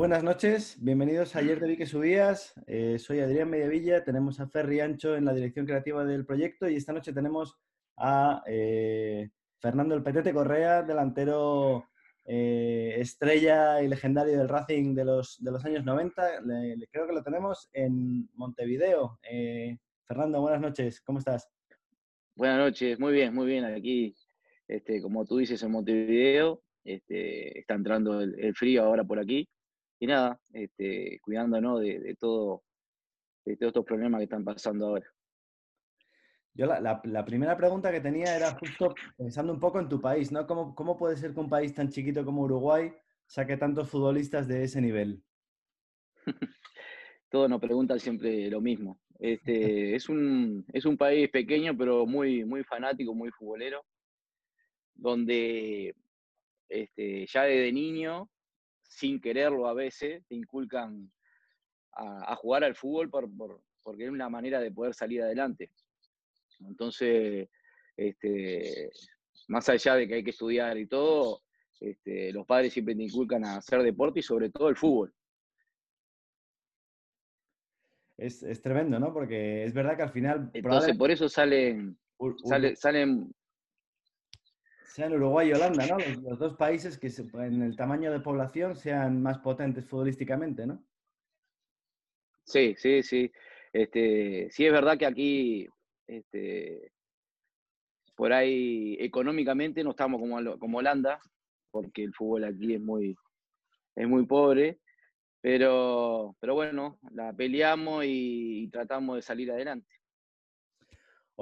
buenas noches, bienvenidos a Ayer de Vi que subías. Eh, soy Adrián Mediavilla, tenemos a Ferri Ancho en la dirección creativa del proyecto y esta noche tenemos a eh, Fernando El Petete Correa, delantero eh, estrella y legendario del Racing de los, años 90. Le- creo que lo tenemos en Montevideo. Fernando, buenas noches, ¿cómo estás? Buenas noches, muy bien, muy bien. Aquí, este, como tú dices, en Montevideo, este, está entrando el frío ahora por aquí. Y nada, este, cuidándonos de, de todo, de todos estos problemas que están pasando ahora. Yo la, la- la primera pregunta que tenía era justo pensando un poco en tu país, ¿no? ¿Cómo, cómo puede ser que un país tan chiquito como Uruguay saque tantos futbolistas de ese nivel? Todos nos preguntan siempre lo mismo. Este, es un, es un país pequeño, pero muy, muy fanático, muy futbolero, donde este, ya desde niño, sin quererlo a veces, te inculcan a, a jugar al fútbol por, por- porque es una manera de poder salir adelante. Entonces, este, más allá de que hay que estudiar y todo, este, los padres siempre te inculcan a hacer deporte y sobre todo el fútbol. Es, es tremendo, ¿no? Porque es verdad que al final Entonces, probablemente por eso salen, salen sean Uruguay y Holanda, ¿no? Los, dos países que en el tamaño de población sean más potentes futbolísticamente, ¿no? Sí, sí, sí. Este, sí es verdad que aquí, este, por ahí económicamente no estamos como, como Holanda, porque el fútbol aquí es muy, es muy pobre, pero, pero bueno, la peleamos y tratamos de salir adelante.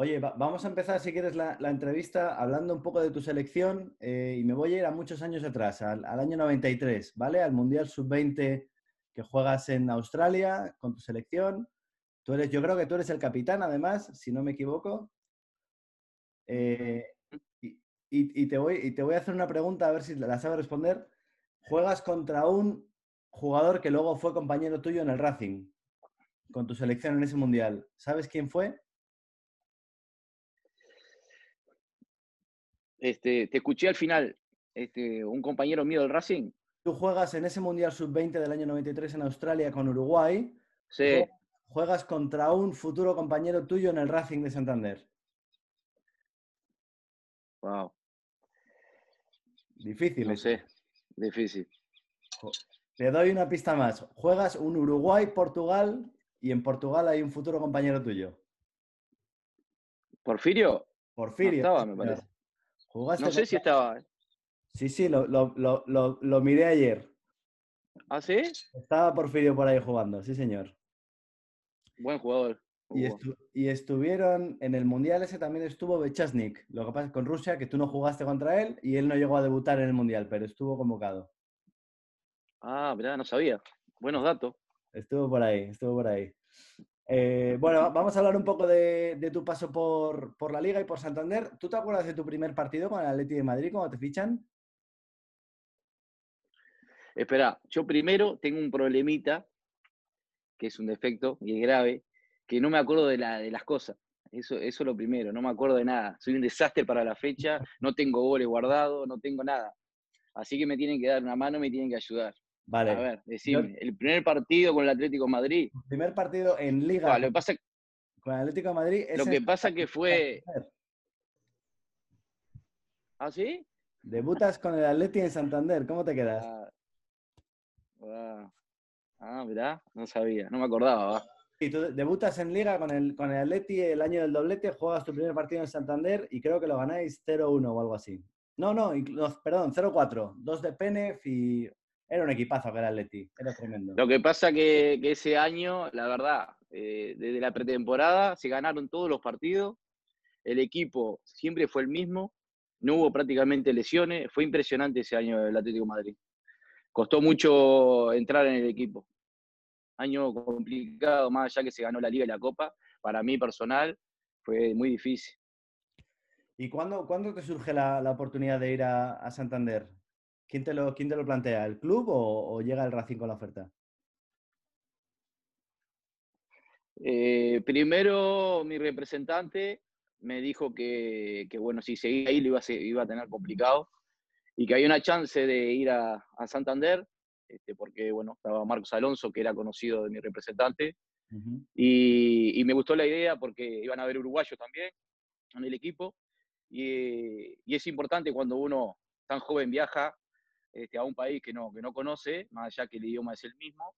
Oye, va- vamos a empezar, si quieres, la, entrevista hablando un poco de tu selección eh, y me voy a ir a muchos años atrás, al, año 93, ¿vale? Al Mundial Sub-20 que juegas en Australia con tu selección. Tú eres, yo creo que tú eres el capitán, además, si no me equivoco. Eh, y te voy, y te voy a hacer una pregunta, a ver si la sabes responder. Juegas contra un jugador que luego fue compañero tuyo en el Racing, con tu selección en ese Mundial. ¿Sabes quién fue? Este, te escuché al final, este, un compañero mío del Racing. Tú juegas en ese Mundial Sub-20 del año 93 en Australia con Uruguay. Sí, Jue- Juegas contra un futuro compañero tuyo en el Racing de Santander. wow, Difícil. no eso. sé, difícil. Te doy una pista más. Juegas un Uruguay-Portugal y en Portugal hay un futuro compañero tuyo. ¿Porfirio? Porfirio. estaba, sí, me parece. Jugaste No sé si estaba. ¿eh? Sí, sí, lo, lo- lo- lo- lo miré ayer. ¿Ah, sí? Estaba Porfirio por ahí jugando, sí, señor. Buen jugador. Y, Hugo. estu- y estuvieron en el Mundial ese también estuvo Bechasnik. Lo que pasa con Rusia, que tú no jugaste contra él y él no llegó a debutar en el Mundial, pero estuvo convocado. Ah, verdad, no sabía. Buenos datos. Estuvo por ahí, estuvo por ahí. Eh, bueno, va- vamos a hablar un poco de, tu paso por, la Liga y por Santander. ¿Tú te acuerdas de tu primer partido con el Atleti de Madrid cuando te fichan? Espera, yo primero tengo un problemita, que es un defecto y es grave, que no me acuerdo de las cosas. Eso, eso es lo primero, no me acuerdo de nada. Soy un desastre para la fecha, no tengo goles guardados, no tengo nada. Así que me tienen que dar una mano, me tienen que ayudar. Vale. A ver, decime, el primer partido con el Atlético de Madrid. Primer partido en Liga Ah, lo, que pasa, con el Atlético de Madrid es lo que pasa que fue... ¿Ah, sí? Debutas con el Atleti en Santander. ¿Cómo te quedas? Ah, ah, ah, mirá, no sabía, no me acordaba. Y tú debutas en Liga con el, con el Atleti el año del doblete, juegas tu primer partido en Santander y creo que lo ganáis 0-1 o algo así. No, no, perdón, 0-4. Dos de Penef y era un equipazo que era el Atleti. Era tremendo. Lo que pasa que, que ese año, la verdad, eh, desde la pretemporada se ganaron todos los partidos, el equipo siempre fue el mismo, no hubo prácticamente lesiones, fue impresionante ese año del Atlético de Madrid. Costó mucho entrar en el equipo. Año complicado, más allá que se ganó la Liga y la Copa, para mí personal fue muy difícil. ¿Y cuándo, cuándo te surge la, la oportunidad de ir a, a Santander? ¿Quién te, lo, ¿Quién te lo plantea? ¿El club o, o llega el Racing con la oferta? Eh, primero, mi representante me dijo que, que, bueno, si seguía ahí lo iba a, ser- iba a tener complicado y que había una chance de ir a, a Santander este, porque bueno, estaba Marcos Alonso, que era conocido de mi representante, y, me gustó la idea porque iban a ver uruguayos también en el equipo, y, es importante cuando uno tan joven viaja este, a un país que no, que no conoce, más allá que el idioma es el mismo,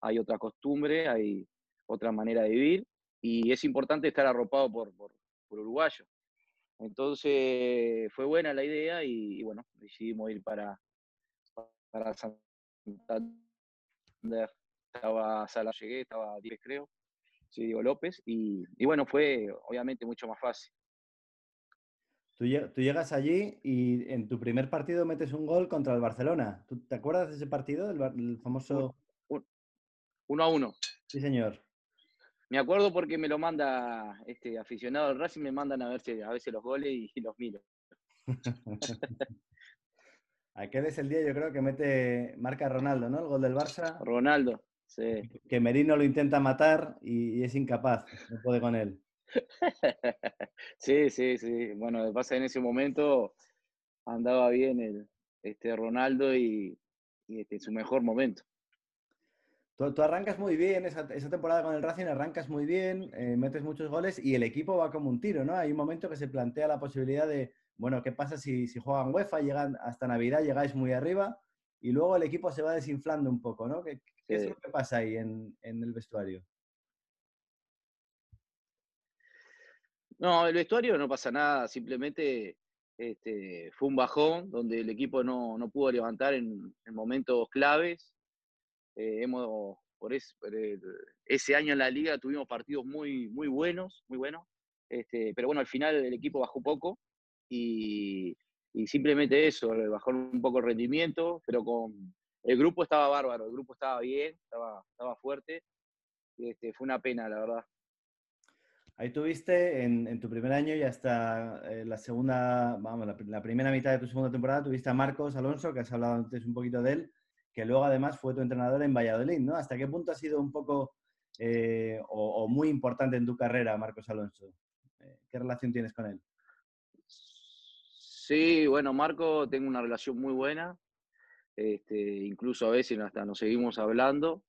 hay otra costumbre, hay otra manera de vivir, y es importante estar arropado por, por, por uruguayos. Entonces fue buena la idea y, bueno, decidimos ir para, para Santander. Estaba Sala, llegué, estaba 10 creo, sí, Diego López, y, bueno, fue obviamente mucho más fácil. Tú, llegas allí y en tu primer partido metes un gol contra el Barcelona. ¿Tú te acuerdas de ese partido, el, famoso... Uno a uno. Sí, señor. Me acuerdo porque me lo manda este aficionado al Racing, me mandan a ver a veces los goles y, los miro. Aquel es el día, yo creo, que mete, marca Ronaldo, ¿no? El gol del Barça. Ronaldo, sí. Que Merino lo intenta matar y, es incapaz, no puede con él. sí, sí, sí. Bueno, pasa en ese momento andaba bien el, este Ronaldo y, y este, en su mejor momento. Tú, arrancas muy bien, esa, temporada con el Racing arrancas muy bien, eh, metes muchos goles y el equipo va como un tiro, ¿no? Hay un momento que se plantea la posibilidad de, bueno, ¿qué pasa si, si juegan UEFA, llegan hasta Navidad, llegáis muy arriba y luego el equipo se va desinflando un poco, ¿no? ¿Qué, es lo que pasa ahí en, el vestuario? No, el vestuario no pasa nada, simplemente este, fue un bajón donde el equipo no, pudo levantar en, en momentos claves eh, hemos, por, ese año en la liga tuvimos partidos muy, muy buenos, muy buenos. Este, pero bueno, al final el equipo bajó poco y, simplemente eso, bajó un poco el rendimiento, pero con el grupo estaba bárbaro, el grupo estaba bien, estaba, estaba fuerte. Este, fue una pena, la verdad. Ahí tuviste en, tu primer año y hasta eh, la segunda, vamos, la, primera mitad de tu segunda temporada, tuviste a Marcos Alonso, que has hablado antes un poquito de él, que luego además fue tu entrenador en Valladolid, ¿no? ¿Hasta qué punto ha sido un poco eh, o, muy importante en tu carrera, Marcos Alonso? Eh, ¿Qué relación tienes con él? Sí, bueno, Marco, tengo una relación muy buena. Este, incluso a veces hasta nos seguimos hablando.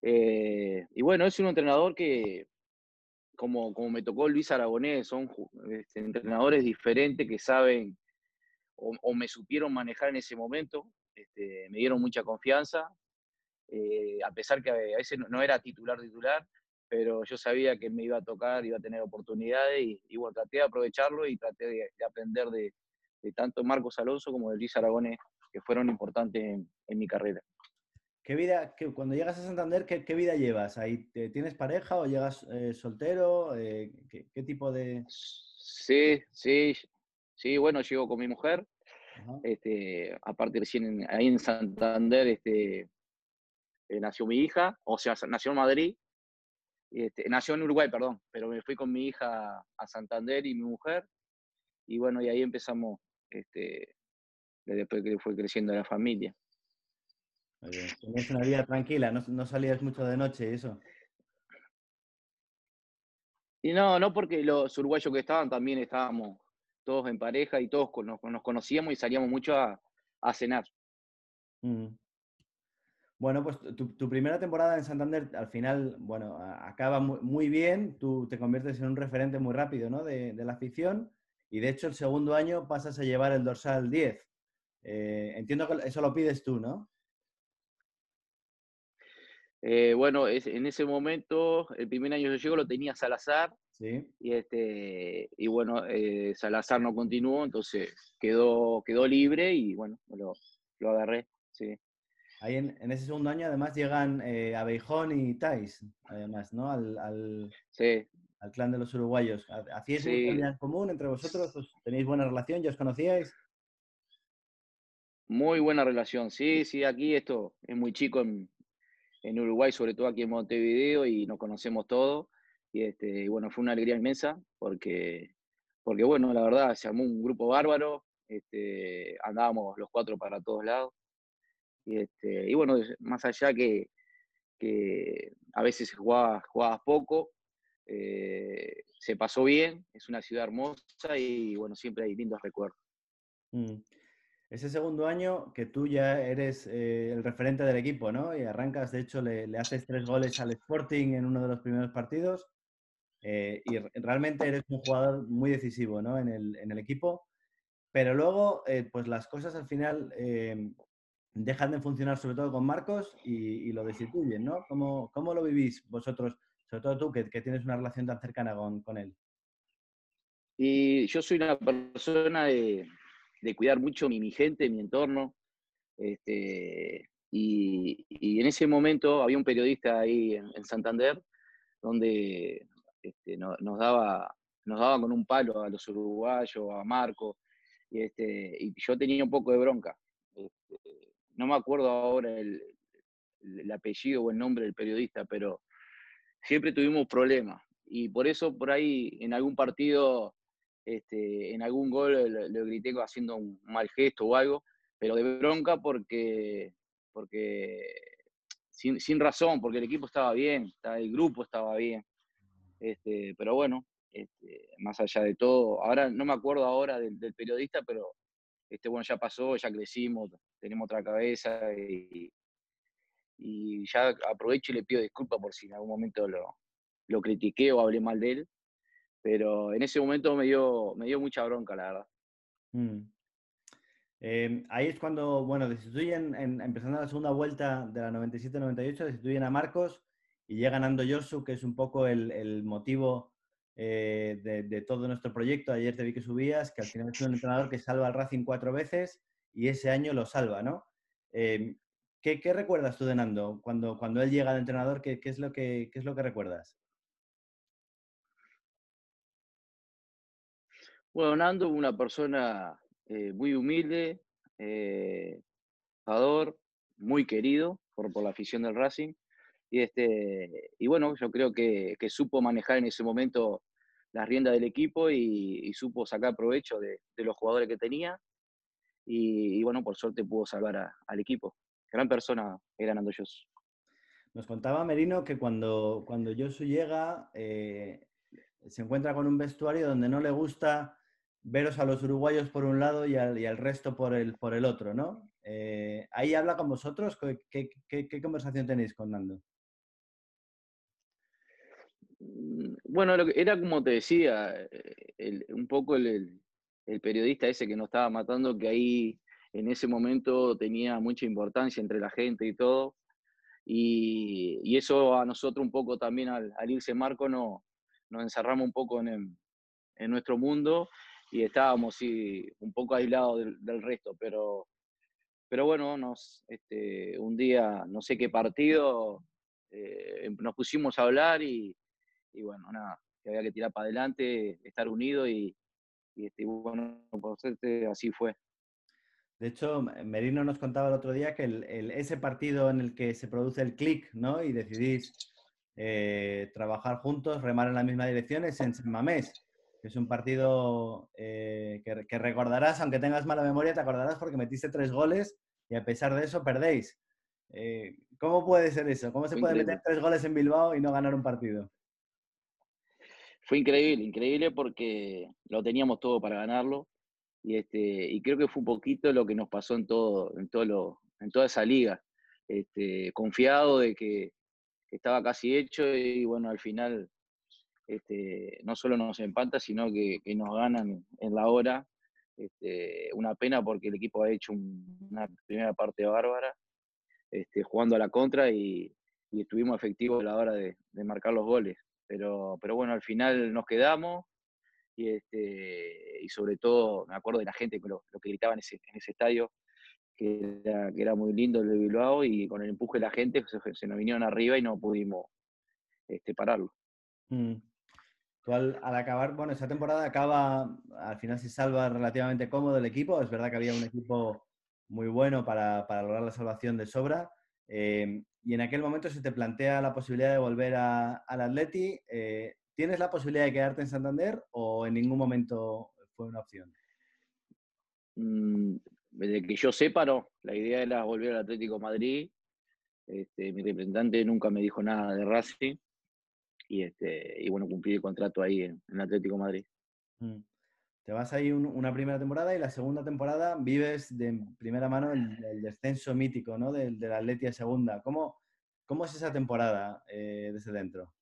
Y bueno, es un entrenador que, como, como me tocó Luis Aragonés, son este, entrenadores diferentes que saben o, me supieron manejar en ese momento. Este, me dieron mucha confianza, eh, a pesar que a veces no, era titular titular, pero yo sabía que me iba a tocar, iba a tener oportunidades y, bueno, traté de aprovecharlo y traté de, aprender de, tanto Marcos Alonso como de Luis Aragones, que fueron importantes en, mi carrera. ¿Qué vida, cuando llegas a Santander, qué, vida llevas? ¿Ahí tienes pareja o llegas eh, soltero? Eh, ¿qué, tipo de...? Sí, sí, sí, bueno, llego con mi mujer, este, aparte recién ahí en Santander este, eh, nació mi hija, o sea, nació en Madrid, este, nació en Uruguay, perdón, pero me fui con mi hija a Santander y mi mujer, y bueno, y ahí empezamos, este, después que fue creciendo la familia. Tenías una vida tranquila, no, no salías mucho de noche, eso. Y no, no porque los uruguayos que estaban también estábamos todos en pareja y todos nos, conocíamos y salíamos mucho a, cenar. Mm. Bueno, pues tu, primera temporada en Santander al final, bueno, acaba muy, bien, tú te conviertes en un referente muy rápido, ¿no? De, la afición y de hecho el segundo año pasas a llevar el dorsal 10. Eh, entiendo que eso lo pides tú, ¿no? Eh, bueno, en ese momento, el primer año que yo llego lo tenía Salazar y, este, y bueno, eh, Salazar no continuó, entonces quedó, quedó libre y bueno, lo, lo agarré. Sí. Ahí en, en, ese segundo año además llegan eh, Abeijón y Tais, además, ¿no? Al, al, sí. al clan de los uruguayos. ¿Hacíais sí. común entre vosotros? ¿Tenéis buena relación? ¿Ya os conocíais? Muy buena relación, sí, sí, aquí esto es muy chico en, en Uruguay, sobre todo aquí en Montevideo, y nos conocemos todos. Y, este, bueno, fue una alegría inmensa porque, porque, bueno, la verdad, se armó un grupo bárbaro, este, andábamos los cuatro para todos lados. Y, este, y bueno, más allá que, que a veces jugabas, poco, eh, se pasó bien, es una ciudad hermosa y bueno, siempre hay lindos recuerdos. Mm. Ese segundo año que tú ya eres eh, el referente del equipo, ¿no? Y arrancas, de hecho, le, haces tres goles al Sporting en uno de los primeros partidos eh, y realmente eres un jugador muy decisivo, ¿no? En el, equipo. Pero luego, eh, pues las cosas al final dejan de funcionar, sobre todo con Marcos, y, lo destituyen, ¿no? ¿Cómo, ¿Cómo, lo vivís vosotros, sobre todo tú, que, tienes una relación tan cercana con, con él? Y yo soy una persona de, de cuidar mucho mi, gente, mi entorno. Este, y, en ese momento había un periodista ahí en, Santander donde este, nos, daba, nos daba con un palo a los uruguayos, a Marco, y, este, y yo tenía un poco de bronca. Este, no me acuerdo ahora el, el, apellido o el nombre del periodista, pero siempre tuvimos problemas. Y por eso por ahí en algún partido este, en algún gol lo, grité haciendo un mal gesto o algo, pero de bronca porque, porque sin, razón, porque el equipo estaba bien, el grupo estaba bien. Este, pero bueno, este, más allá de todo, ahora no me acuerdo ahora del, periodista, pero este, bueno, ya pasó, ya crecimos, tenemos otra cabeza y, y ya aprovecho y le pido disculpas por si en algún momento lo, lo critiqué o hablé mal de él pero en ese momento me dio, me dio mucha bronca, la verdad. Mm. Em, ahí es cuando, bueno, destituyen, empezando la segunda vuelta de la 97-98, destituyen a Marcos y llega ganando Josu, que es un poco el, motivo eh, de, todo nuestro proyecto. Ayer te vi que subías, que al final es un entrenador que salva al Racing cuatro veces y ese año lo salva, ¿no? Em, ¿qué, recuerdas tú de Nando cuando, cuando él llega de entrenador? ¿qué, es lo que, qué es lo que recuerdas? Bueno, Nando, una persona eh, muy humilde, eh, muy querido por, por, la afición del Racing. Y, este, y bueno, yo creo que, supo manejar en ese momento las riendas del equipo y, supo sacar provecho de, los jugadores que tenía. Y, bueno, por suerte pudo salvar al equipo. Gran persona era Nando Josu. Nos contaba Merino que cuando, cuando Josu llega, eh, se encuentra con un vestuario donde no le gusta veros a los uruguayos por un lado y al, resto por el, por el otro, ¿no? Eh, ahí habla con vosotros. ¿Qué, conversación tenéis con Nando? Mm, bueno, era como te decía, eh, un poco el, periodista ese que nos estaba matando, que ahí en ese momento tenía mucha importancia entre la gente y todo. Y, eso a nosotros un poco también al, irse Marco no, nos encerramos un poco en, en nuestro mundo y estábamos un poco aislados del, resto, pero, pero bueno, nos, este, un día, no sé qué partido, eh, em, nos pusimos a hablar y, bueno, nada, que había que tirar para adelante, estar unidos y, este, bueno, por suerte así fue. De hecho, Merino nos contaba el otro día que ese partido en el que se produce el clic, ¿no? Y decidís eh, trabajar juntos, remar en la misma dirección, es en San Mamés es un partido eh, que, recordarás, aunque tengas mala memoria, te acordarás porque metiste tres goles y a pesar de eso perdéis. Eh, ¿Cómo puede ser eso? ¿Cómo se puede meter tres goles en Bilbao y no ganar un partido? Fue increíble, increíble porque lo teníamos todo para ganarlo y, este, y creo que fue un poquito lo que nos pasó en, todo, en, todo en toda esa liga. Este, confiado de que estaba casi hecho y bueno, al final este, no solo nos empata, sino que, nos ganan en la hora. Este, una pena porque el equipo ha hecho una primera parte bárbara, este, jugando a la contra y, estuvimos efectivos a la hora de, marcar los goles. Pero, pero bueno, al final nos quedamos y, este, sobre todo me acuerdo de la gente, lo, lo que gritaba en ese, estadio, que era, muy lindo el de Bilbao y con el empuje de la gente se, nos vinieron arriba y no pudimos pararlo. Mm. Al, acabar, bueno, esa temporada acaba, al final se salva relativamente cómodo el equipo. Es verdad que había un equipo muy bueno para, lograr la salvación de sobra. Eh, y en aquel momento se te plantea la posibilidad de volver al Atleti. Eh, ¿Tienes la posibilidad de quedarte en Santander o en ningún momento fue una opción? Mm, desde que yo sepa, no. La idea era volver al Atlético Madrid. Este, mi representante nunca me dijo nada de Racing y, este, y bueno, cumplí el contrato ahí en, Atlético Madrid. Mm. te vas ahí una primera temporada y la segunda temporada vives de primera mano el, descenso mítico, ¿no? Del, del Atleti a segunda. ¿Cómo, ¿Cómo es esa temporada eh, desde dentro?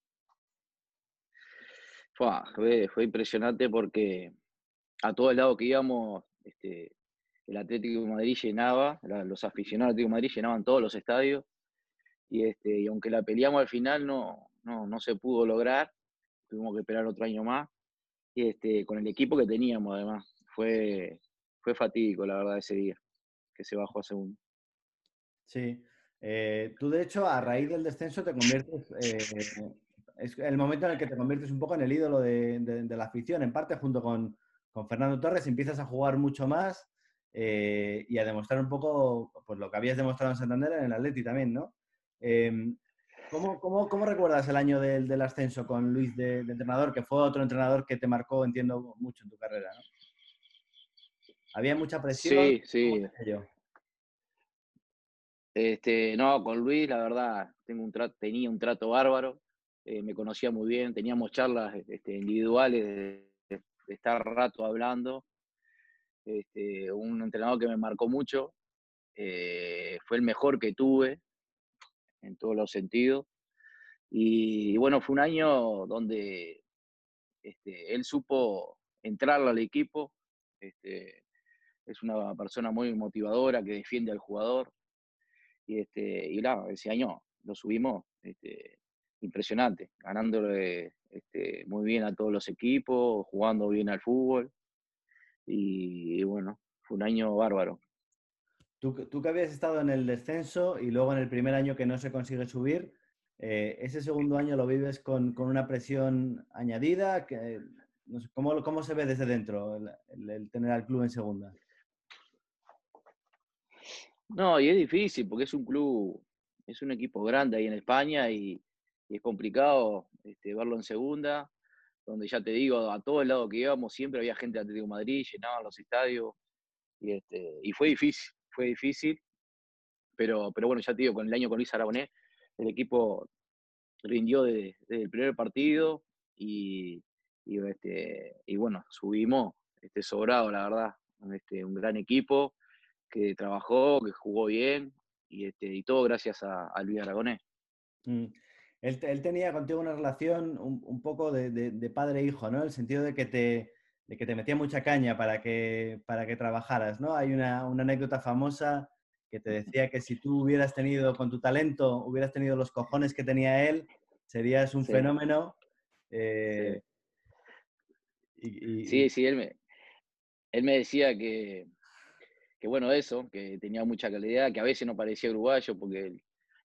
Fue, fue, impresionante porque a todo el lado que íbamos, este, el Atlético de Madrid llenaba, los aficionados del Atlético de Madrid llenaban todos los estadios. Y, este, y aunque la peleamos al final, no, no, no se pudo lograr. Tuvimos que esperar otro año más este, con el equipo que teníamos además. Fue, fue fatídico, la verdad, ese día, que se bajó a segundo. Sí. Eh, tú, de hecho, a raíz del descenso te conviertes, eh, es el momento en el que te conviertes un poco en el ídolo de, la afición, en parte junto con, con, Fernando Torres, empiezas a jugar mucho más eh, y a demostrar un poco pues, lo que habías demostrado en Santander en el Atleti también, ¿no? ¿Cómo, cómo, cómo, recuerdas el año del, del ascenso con Luis de, entrenador, que fue otro entrenador que te marcó, entiendo, mucho en tu carrera? ¿no? ¿Había mucha presión? Sí, sí. Este, no, con Luis, la verdad, tengo un tenía un trato bárbaro, eh, me conocía muy bien, teníamos charlas este, individuales de, estar rato hablando. Este, un entrenador que me marcó mucho, eh, fue el mejor que tuve, en todos los sentidos. Y, bueno, fue un año donde este, él supo entrar al equipo. Este, es una persona muy motivadora que defiende al jugador. Y, este, y ese año lo subimos este, impresionante, ganándole este, muy bien a todos los equipos, jugando bien al fútbol. y bueno, fue un año bárbaro. Tú, que habías estado en el descenso y luego en el primer año que no se consigue subir, eh, ese segundo año lo vives con, una presión añadida. Que, ¿cómo, ¿cómo, se ve desde dentro el, tener al club en segunda? No, y es difícil porque es un club, es un equipo grande ahí en España y, es complicado este, verlo en segunda, donde ya te digo, a todo el lado que íbamos siempre había gente de Atlético Madrid, llenaban los estadios y, este, y fue difícil fue difícil, pero, pero bueno, ya te digo, con el año con Luis Aragonés, el equipo rindió desde, el primer partido y, este, y bueno, subimos este, sobrado, la verdad. Este, un gran equipo que trabajó, que jugó bien y, este, y todo gracias a, Luis Aragonés. Mm. Él, tenía contigo una relación un, poco de, de padre-hijo, e ¿no? El sentido de que te, de que te metía mucha caña para que, para que trabajaras, ¿no? Hay una, anécdota famosa que te decía que si tú hubieras tenido, con tu talento, hubieras tenido los cojones que tenía él, serías un fenómeno. Eh, sí. sí, él me, él me decía que, que, bueno, eso, que tenía mucha calidad, que a veces no parecía uruguayo, porque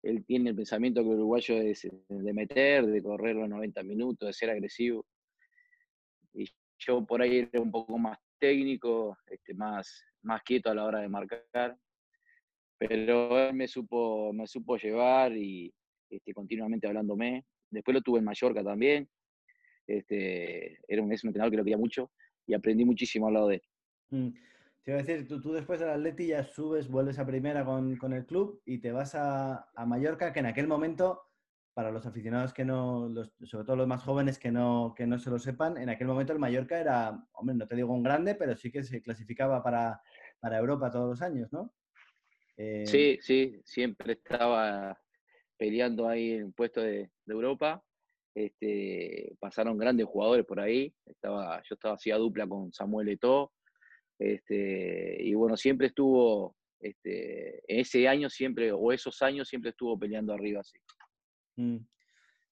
él, tiene el pensamiento que el uruguayo es de meter, de correr los 90 minutos, de ser agresivo. Yo por ahí era un poco más técnico, este, más, más quieto a la hora de marcar, pero él me supo, me supo llevar y este, continuamente hablándome. Después lo tuve en Mallorca también. Este, era un, es un entrenador que lo quería mucho y aprendí muchísimo al lado de él. Mm. Te iba a decir, tú, tú, después del Atleti ya subes, vuelves a primera con, con el club y te vas a, a Mallorca, que en aquel momento para los aficionados que no, sobre todo los más jóvenes que no, que no se lo sepan, en aquel momento el Mallorca era, hombre, no te digo un grande, pero sí que se clasificaba para, para Europa todos los años, ¿no? Eh, sí, sí, siempre estaba peleando ahí en puesto de, de, Europa. Este, pasaron grandes jugadores por ahí. Estaba, yo estaba hacía dupla con Samuel Eto'o. Este, y bueno, siempre estuvo, este, ese año siempre, o esos años siempre estuvo peleando arriba así. Mm.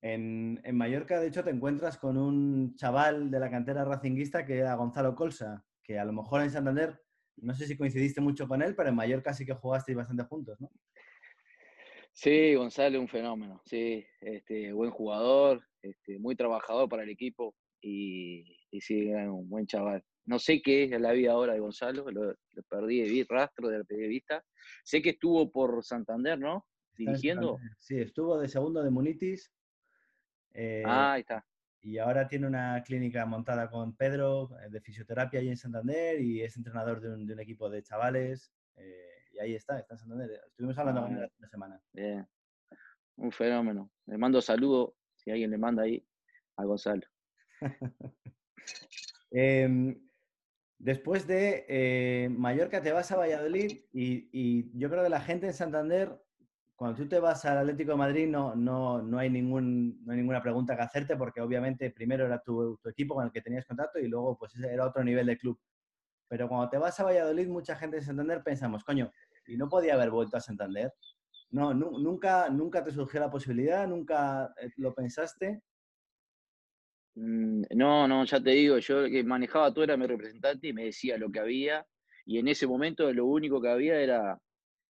En, Mallorca, de hecho, te encuentras con un chaval de la cantera racinguista que era Gonzalo Colsa, que a lo mejor en Santander, no sé si coincidiste mucho con él, pero en Mallorca sí que jugasteis bastante juntos, ¿no? Sí, Gonzalo un fenómeno, sí, este, buen jugador, este, muy trabajador para el equipo y, sí, un buen chaval. No sé qué es la vida ahora de Gonzalo, lo, perdí de rastro de vista. Sé que estuvo por Santander, ¿no? Dirigiendo. Sí, estuvo de segundo de Munitis. Eh, ah, ahí está. Y ahora tiene una clínica montada con Pedro eh, de fisioterapia ahí en Santander y es entrenador de un, equipo de chavales. Eh, y ahí está, está en Santander. Estuvimos hablando con él ah, la semana. Bien. Un fenómeno. Le mando saludo, si alguien le manda ahí, a Gonzalo. Em, Después de eh, Mallorca te vas a Valladolid y, yo creo que la gente en Santander, cuando tú te vas al Atlético de Madrid, no, no, no, hay, ningún, no hay ninguna pregunta que hacerte porque obviamente primero era tu, tu, equipo con el que tenías contacto y luego pues era otro nivel de club. Pero cuando te vas a Valladolid, mucha gente en Santander pensamos, coño, ¿y no podía haber vuelto a Santander? No, nunca, nunca te surgió la posibilidad, nunca eh, lo pensaste. Mm, no, no, ya te digo, yo que manejaba todo era mi representante y me decía lo que había. Y en ese momento lo único que había era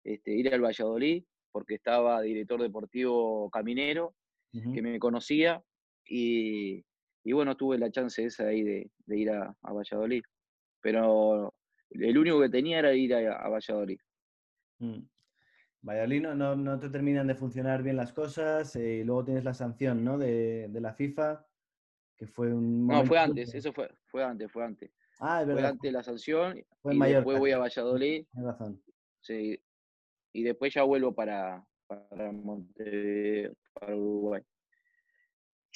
este, ir al Valladolid, porque estaba director deportivo caminero, que me conocía. Y, bueno, tuve la chance esa ahí de, ir a, Valladolid. Pero el único que tenía era ir a, Valladolid. Mm. Valladolid no, no, te terminan de funcionar bien las cosas y eh, luego tienes la sanción ¿no? de, de la FIFA que fue un... No, fue antes, eso fue, fue antes, fue antes. Ah, es verdad. Fue antes la sanción y después voy a Valladolid. Tienes razón. Sí, y después ya vuelvo para, para Montevideo, para Uruguay.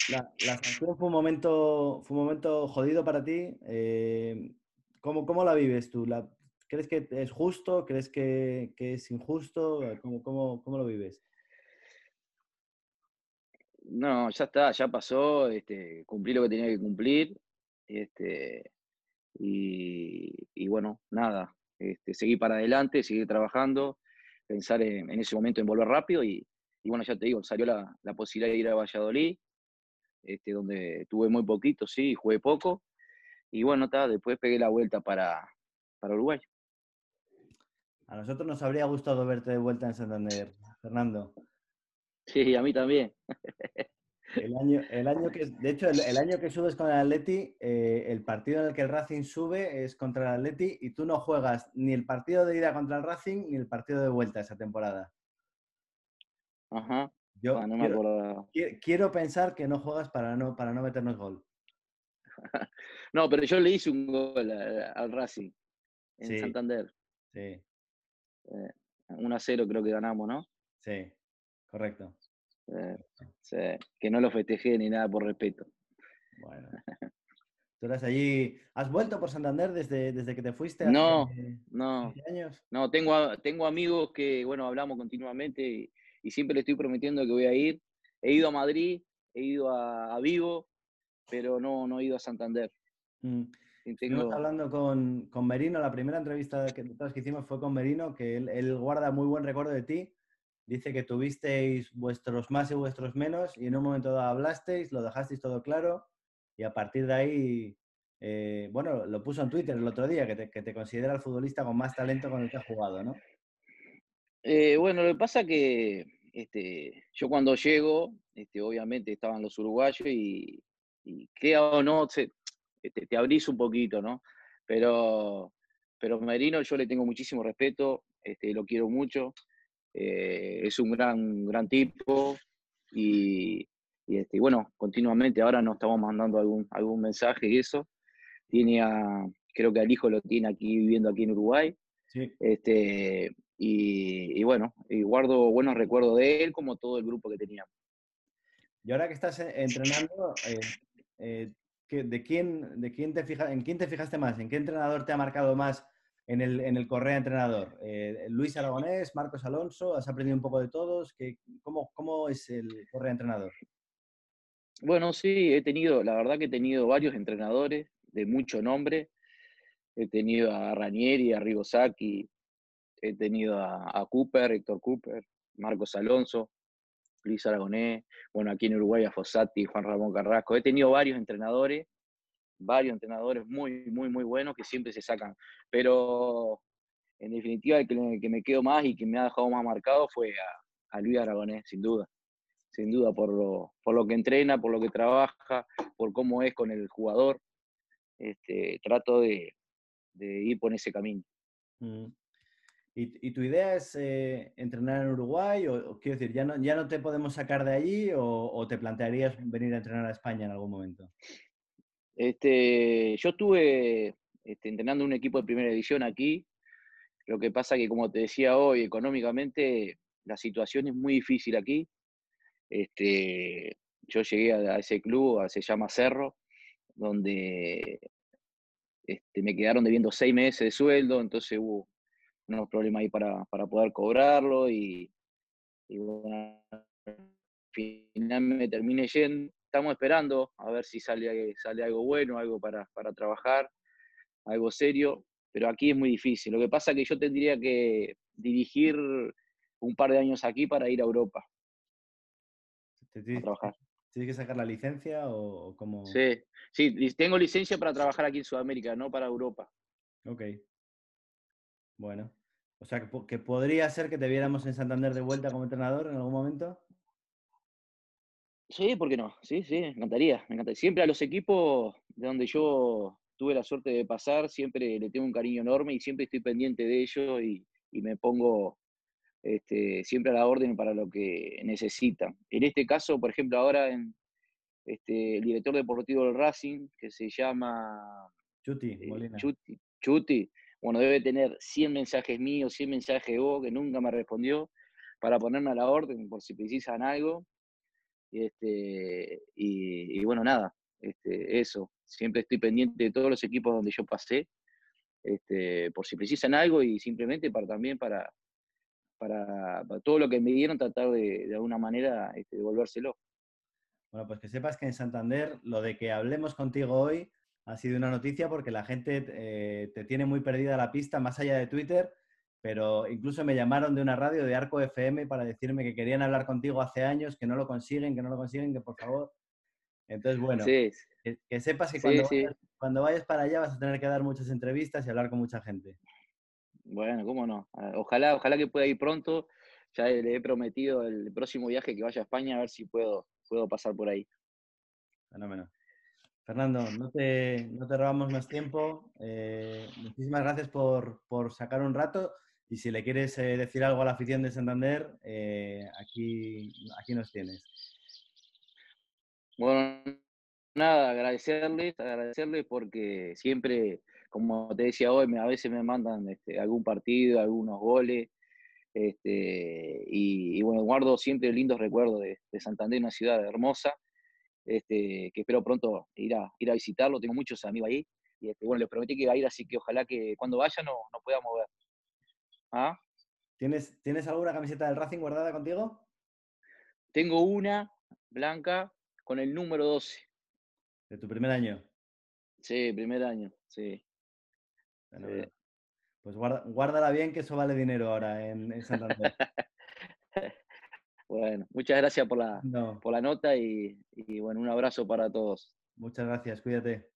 La, la, sanción fue un momento, fue un momento jodido para ti. Eh, ¿cómo, ¿cómo, la vives tú? La, ¿Crees que es justo? ¿Crees que, que es injusto? ¿Cómo, cómo, cómo lo vives? No, ya está, ya pasó, este, cumplí lo que tenía que cumplir, este, y, bueno, nada, este, seguir para adelante, seguir trabajando, pensar en, ese momento en volver rápido y, bueno, ya te digo, salió la, posibilidad de ir a Valladolid, este, donde tuve muy poquito, sí, jugué poco, y bueno, después pegué la vuelta para, para Uruguay. A nosotros nos habría gustado verte de vuelta en Santander, Fernando. Sí, a mí también. El año, el año que, de hecho, el, año que subes con el Atleti, eh, el partido en el que el Racing sube es contra el Atleti y tú no juegas ni el partido de ida contra el Racing ni el partido de vuelta esa temporada. Ajá. Yo ah, quiero, pensar que no juegas para no, para no meternos gol. no, pero yo le hice un gol al Racing en Santander. Sí. 1 eh, a 0 creo que ganamos, ¿no? Sí. Correcto. Que no lo festejé ni nada por respeto. Bueno. ¿Tú eras allí? ¿Has vuelto por Santander desde, desde que te fuiste? no, no. Años? No, tengo, tengo amigos que, bueno, hablamos continuamente y, siempre le estoy prometiendo que voy a ir. He ido a Madrid, he ido a, Vigo, pero no, no he ido a Santander. Mm. Estuvimos hablando con, con, Merino, la primera entrevista que, que hicimos fue con Merino, que él, él, guarda muy buen recuerdo de ti Dice que tuvisteis vuestros más y vuestros menos y en un momento dado hablasteis, lo dejasteis todo claro y a partir de ahí, eh, bueno, lo puso en Twitter el otro día, que te, que te, considera el futbolista con más talento con el que ha jugado, ¿no? Eh, bueno, lo que pasa que este, yo cuando llego, este, obviamente estaban los uruguayos y, y o no, te, este, te abrís un poquito, ¿no? Pero, pero Merino yo le tengo muchísimo respeto, este, lo quiero mucho. Eh, es un gran, gran tipo y, este, bueno, continuamente ahora nos estamos mandando algún, algún mensaje y eso. Tiene a, creo que al hijo lo tiene aquí viviendo aquí en Uruguay. Este, y, bueno, y guardo buenos recuerdos de él como todo el grupo que teníamos. Y ahora que estás entrenando, eh, eh, ¿de, quién, de quién te fija, ¿en quién te fijaste más? ¿En qué entrenador te ha marcado más en el, en el Correa entrenador? Eh, Luis Aragonés, Marcos Alonso, ¿has aprendido un poco de todos? ¿Qué, cómo, ¿Cómo es el Correa entrenador? Bueno, sí, he tenido, la verdad que he tenido varios entrenadores de mucho nombre. He tenido a Ranieri, a Rigosaki, he tenido a, Cooper, Héctor Cooper, Marcos Alonso, Luis Aragonés, bueno, aquí en Uruguay a Fossati, Juan Ramón Carrasco. He tenido varios entrenadores varios entrenadores muy, muy, muy buenos que siempre se sacan. Pero en definitiva, el que, me quedo más y que me ha dejado más marcado fue a, Luis Aragonés, sin duda. Sin duda, por lo, por lo que entrena, por lo que trabaja, por cómo es con el jugador. Este, trato de, ir por ese camino. Mm. ¿Y, tu idea es eh, entrenar en Uruguay? O, quiero decir, ¿ya no, ¿ya no te podemos sacar de allí o, o, te plantearías venir a entrenar a España en algún momento? Este, yo estuve este, entrenando un equipo de primera división aquí. Lo que pasa que, como te decía hoy, económicamente la situación es muy difícil aquí. Este, yo llegué a, ese club, se llama Cerro, donde este, me quedaron debiendo seis meses de sueldo, entonces hubo unos problemas ahí para, para poder cobrarlo y, y bueno, finalmente terminé yendo. Estamos esperando a ver si sale, sale algo bueno, algo para, para trabajar, algo serio, pero aquí es muy difícil. Lo que pasa es que yo tendría que dirigir un par de años aquí para ir a Europa. a trabajar. ¿Tienes que sacar la licencia o cómo? Sí, sí, tengo licencia para trabajar aquí en Sudamérica, no para Europa. Ok. Bueno. O sea, que, podría ser que te viéramos en Santander de vuelta como entrenador en algún momento. Sí, ¿por qué no? Sí, sí, me encantaría, me encantaría. Siempre a los equipos de donde yo tuve la suerte de pasar, siempre le tengo un cariño enorme y siempre estoy pendiente de ellos y, me pongo este, siempre a la orden para lo que necesitan. En este caso, por ejemplo, ahora en este, el director deportivo del Racing, que se llama Chuti, eh, Chuti, Chuti, bueno, debe tener 100 mensajes míos, 100 mensajes de vos, que nunca me respondió, para ponerme a la orden por si precisan algo. Este, y, bueno, nada, este, eso. Siempre estoy pendiente de todos los equipos donde yo pasé, este, por si precisan algo y simplemente para también para, para, todo lo que me dieron, tratar de, de alguna manera este, devolvérselo. Bueno, pues que sepas que en Santander lo de que hablemos contigo hoy ha sido una noticia porque la gente eh, te tiene muy perdida la pista más allá de Twitter, pero incluso me llamaron de una radio de Arco FM para decirme que querían hablar contigo hace años, que no lo consiguen, que no lo consiguen, que por favor. Entonces, bueno, que, sepas que cuando, Vayas, cuando vayas para allá vas a tener que dar muchas entrevistas y hablar con mucha gente. Bueno, cómo no. Ah, ojalá, ojalá que pueda ir pronto. Ya le he prometido el próximo viaje que vaya a España a ver si puedo, puedo pasar por ahí. Fenómeno. Fernando, no te, no te robamos más tiempo. Eh, muchísimas gracias por, sacar un rato. Y si le quieres eh, decir algo a la afición de Santander, eh, aquí, aquí nos tienes. Bueno, nada, agradecerles, agradecerles porque siempre, como te decía hoy, a veces me mandan este, algún partido, algunos goles. Este, y, bueno, guardo siempre lindos recuerdos de, de Santander, una ciudad hermosa este, que espero pronto ir a, ir a visitarlo, tengo muchos amigos ahí, y este, bueno, les prometí que iba a ir, así que ojalá que cuando vaya no, no pueda mover. ¿Ah? ¿Tienes, ¿Tienes alguna camiseta del Racing guardada contigo? Tengo una blanca con el número 12. ¿De tu primer año? Sí, primer año, sí. Pues guárdala bien, que eso vale dinero ahora en, en Santander. Bueno, muchas gracias por la, por la nota y, y bueno, un abrazo para todos. Muchas gracias, cuídate.